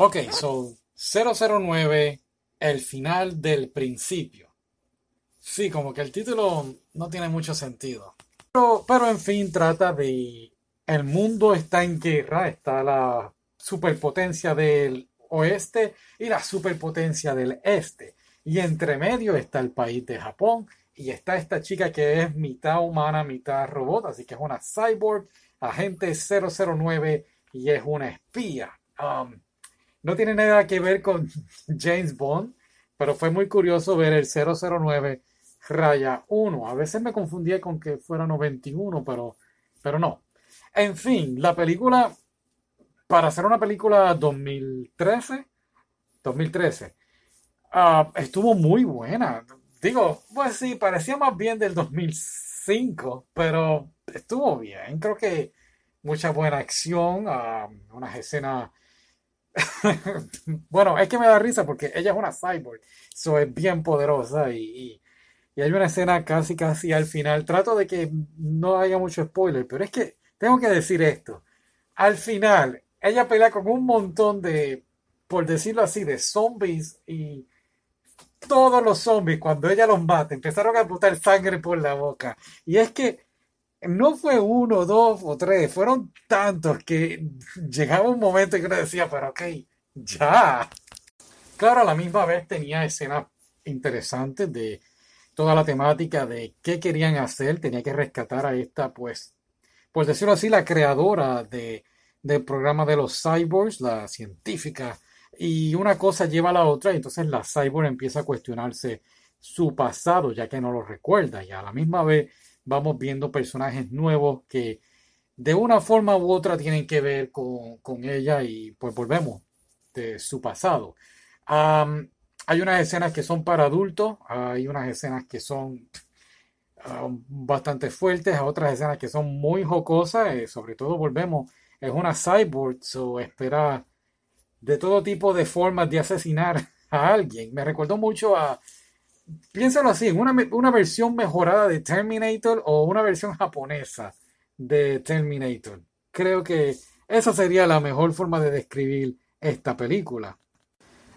Ok, so 009, el final del principio. Sí, como que el título no tiene mucho sentido. Pero, pero en fin, trata de... El mundo está en guerra, está la superpotencia del oeste y la superpotencia del este. Y entre medio está el país de Japón y está esta chica que es mitad humana, mitad robot, así que es una cyborg, agente 009 y es una espía. Um, no tiene nada que ver con James Bond, pero fue muy curioso ver el 009 raya 1. A veces me confundía con que fuera 91, pero, pero no. En fin, la película, para hacer una película 2013, 2013, ah, estuvo muy buena. Digo, pues sí, parecía más bien del 2005, pero estuvo bien. Creo que mucha buena acción, uh, unas escenas bueno, es que me da risa porque ella es una cyborg, so es bien poderosa y, y, hay una escena casi casi al final. Trato de que no haya mucho spoiler, pero es que tengo que decir esto. Al final, ella pelea con un montón de, por decirlo así, de zombies y todos los zombies, cuando ella los mata, empezaron a botar sangre por la boca. Y es que no fue uno, dos o tres, fueron tantos que llegaba un momento en que uno decía, pero ok, ya. Claro, a la misma vez tenía escenas interesantes de toda la temática de qué querían hacer, tenía que rescatar a esta, pues, por decirlo así, la creadora de, del programa de los cyborgs, la científica, y una cosa lleva a la otra, y entonces la cyborg empieza a cuestionarse su pasado, ya que no lo recuerda, y a la misma vez vamos viendo personajes nuevos que de una forma u otra tienen que ver con, ella y pues volvemos de su pasado. hay unas escenas que son para adultos, hay unas escenas que son bastante fuertes, otras escenas que son muy jocosas, eh, sobre todo volvemos, es una cyborg, so espera de todo tipo de formas de asesinar a alguien. Me recordó mucho a piénsalo así, una, una versión mejorada de Terminator o una versión japonesa de Terminator. Creo que esa sería la mejor forma de describir esta película.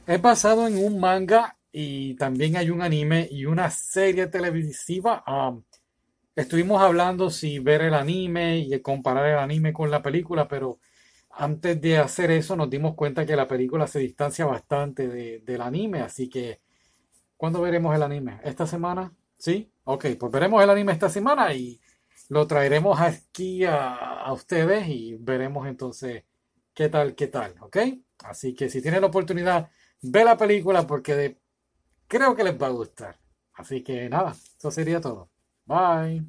Es basado en un manga y también hay un anime y una serie televisiva. Um, estuvimos hablando si ver el anime y comparar el anime con la película, pero antes de hacer eso nos dimos cuenta que la película se distancia bastante del anime, así que ¿Cuándo veremos el anime? ¿Esta semana? ¿Sí? Ok, pues veremos el anime esta semana y lo traeremos aquí a, ustedes y veremos entonces qué tal, qué tal, ¿ok? Así que si tienen la oportunidad, ve la película porque creo que les va a gustar. Así que nada, eso sería todo. Bye.